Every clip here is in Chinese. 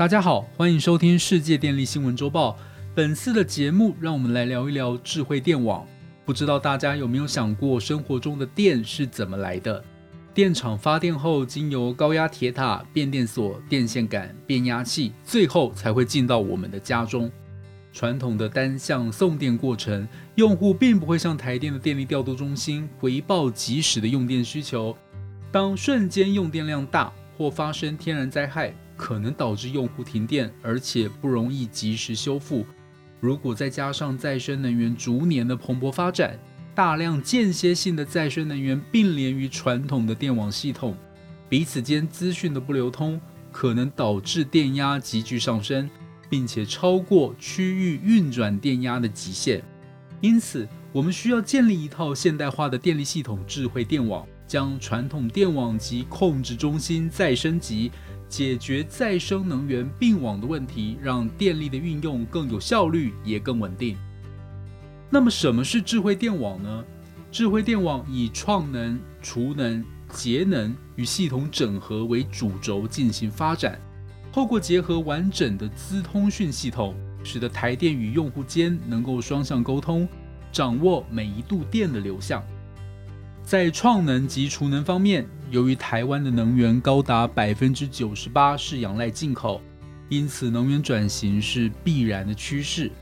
大家好，欢迎收听世界电力新闻周报。本次的节目，让我们来聊一聊智慧电网。不知道大家有没有想过，生活中的电是怎么来的？电厂发电后，经由高压铁塔、变电所、电线杆、变压器，最后才会进到我们的家中。传统的单向送电过程，用户并不会向台电的电力调度中心回报及时的用电需求。当瞬间用电量大或发生天然灾害，可能导致用户停电，而且不容易及时修复。如果再加上再生能源逐年的蓬勃发展，大量间歇性的再生能源并联于传统的电网系统，彼此间资讯的不流通，可能导致电压急剧上升，并且超过区域运转电压的极限。因此，我们需要建立一套现代化的电力系统智慧电网，将传统电网及控制中心再升级。解决再生能源并网的问题，让电力的运用更有效率，也更稳定。那么，什么是智慧电网呢？智慧电网以创能、储能、节能与系统整合为主轴进行发展，透过结合完整的资通讯系统，使得台电与用户间能够双向沟通，掌握每一度电的流向。在创能及储能方面，由于台湾的能源高达百分之九十八是仰赖进口，因此能源转型是必然的趋势。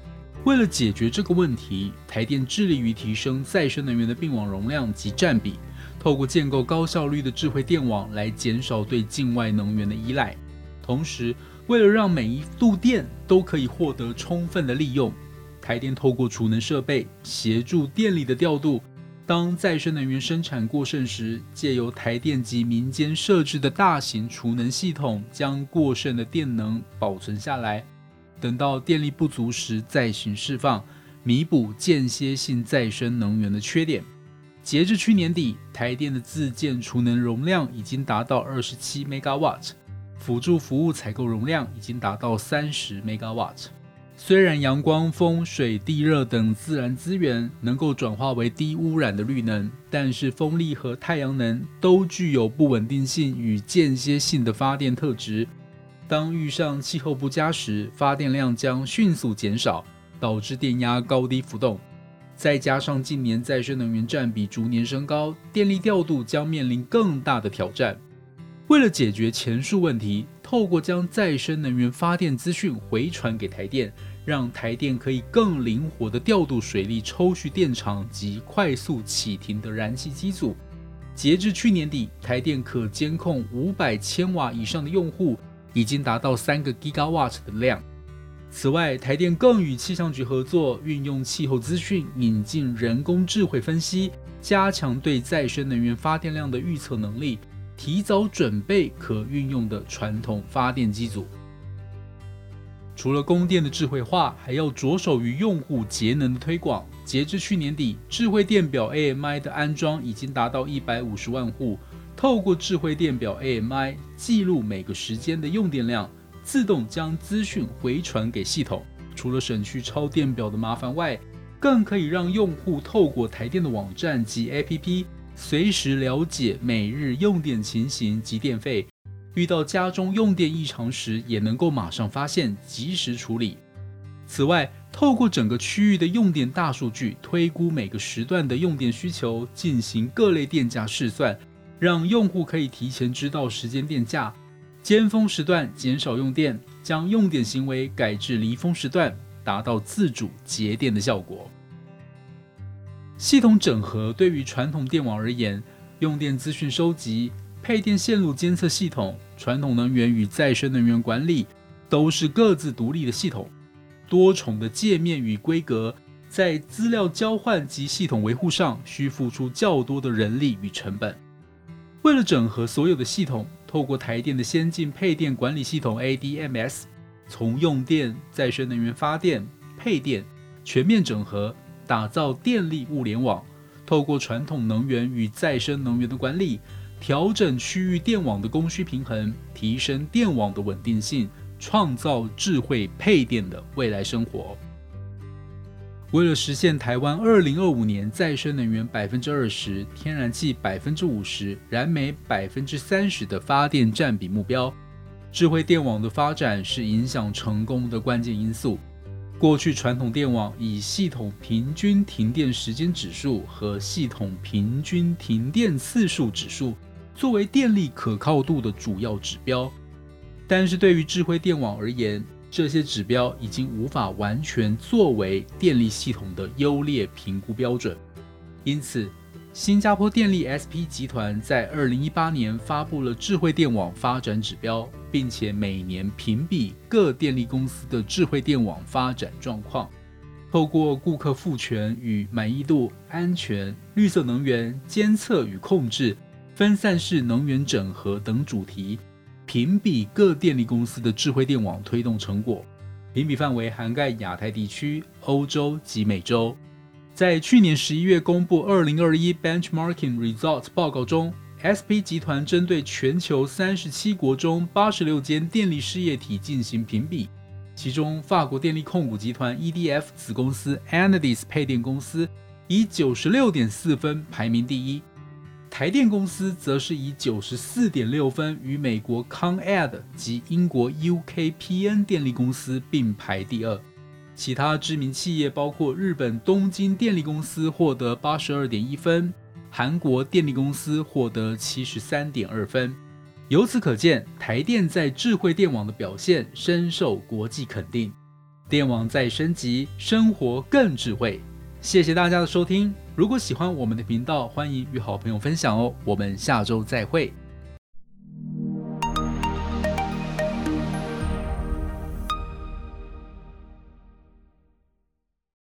为了解决这个问题，台电致力于提升再生能源的并网容量及占比，透过建构高效率的智慧电网来减少对境外能源的依赖。同时，为了让每一度电都可以获得充分的利用，台电透过储能设备协助电力的调度。当再生能源生产过剩时，借由台电及民间设置的大型储能系统，将过剩的电能保存下来，等到电力不足时再行释放，弥补间歇性再生能源的缺点。截至去年底，台电的自建储能容量已经达到二十七 megawatt，辅助服务采购容量已经达到三十 megawatt。虽然阳光、风、水、地热等自然资源能够转化为低污染的绿能，但是风力和太阳能都具有不稳定性与间歇性的发电特质。当遇上气候不佳时，发电量将迅速减少，导致电压高低浮动。再加上近年再生能源占比逐年升高，电力调度将面临更大的挑战。为了解决前述问题，透过将再生能源发电资讯回传给台电，让台电可以更灵活地调度水利抽蓄电厂及快速启停的燃气机组。截至去年底，台电可监控五百千瓦以上的用户，已经达到三个 gigawatt 的量。此外，台电更与气象局合作，运用气候资讯，引进人工智慧分析，加强对再生能源发电量的预测能力。提早准备可运用的传统发电机组。除了供电的智慧化，还要着手于用户节能的推广。截至去年底，智慧电表 AMI 的安装已经达到一百五十万户。透过智慧电表 AMI 记录每个时间的用电量，自动将资讯回传给系统。除了省去抄电表的麻烦外，更可以让用户透过台电的网站及 APP。随时了解每日用电情形及电费，遇到家中用电异常时，也能够马上发现，及时处理。此外，透过整个区域的用电大数据，推估每个时段的用电需求，进行各类电价试算，让用户可以提前知道时间电价，尖峰时段减少用电，将用电行为改至离峰时段，达到自主节电的效果。系统整合对于传统电网而言，用电资讯收集、配电线路监测系统、传统能源与再生能源管理，都是各自独立的系统，多重的界面与规格，在资料交换及系统维护上需付出较多的人力与成本。为了整合所有的系统，透过台电的先进配电管理系统 ADMS，从用电、再生能源发电、配电全面整合。打造电力物联网，透过传统能源与再生能源的管理，调整区域电网的供需平衡，提升电网的稳定性，创造智慧配电的未来生活。为了实现台湾二零二五年再生能源百分之二十、天然气百分之五十、燃煤百分之三十的发电占比目标，智慧电网的发展是影响成功的关键因素。过去传统电网以系统平均停电时间指数和系统平均停电次数指数作为电力可靠度的主要指标，但是对于智慧电网而言，这些指标已经无法完全作为电力系统的优劣评估标准。因此，新加坡电力 SP 集团在2018年发布了智慧电网发展指标。并且每年评比各电力公司的智慧电网发展状况，透过顾客赋权与满意度、安全、绿色能源、监测与控制、分散式能源整合等主题，评比各电力公司的智慧电网推动成果。评比范围涵盖亚太地区、欧洲及美洲。在去年十一月公布二零二一 Benchmarking Results 报告中。SP 集团针对全球三十七国中八十六间电力事业体进行评比，其中法国电力控股集团 EDF 子公司 Enedis 配电公司以九十六点四分排名第一，台电公司则是以九十四点六分与美国 ConEd 及英国 UKPN 电力公司并排第二。其他知名企业包括日本东京电力公司获得八十二点一分。韩国电力公司获得七十三点二分，由此可见，台电在智慧电网的表现深受国际肯定。电网在升级，生活更智慧。谢谢大家的收听，如果喜欢我们的频道，欢迎与好朋友分享哦。我们下周再会。